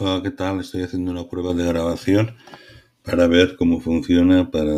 Hola, ¿qué tal? Estoy haciendo una prueba de grabación para ver cómo funciona para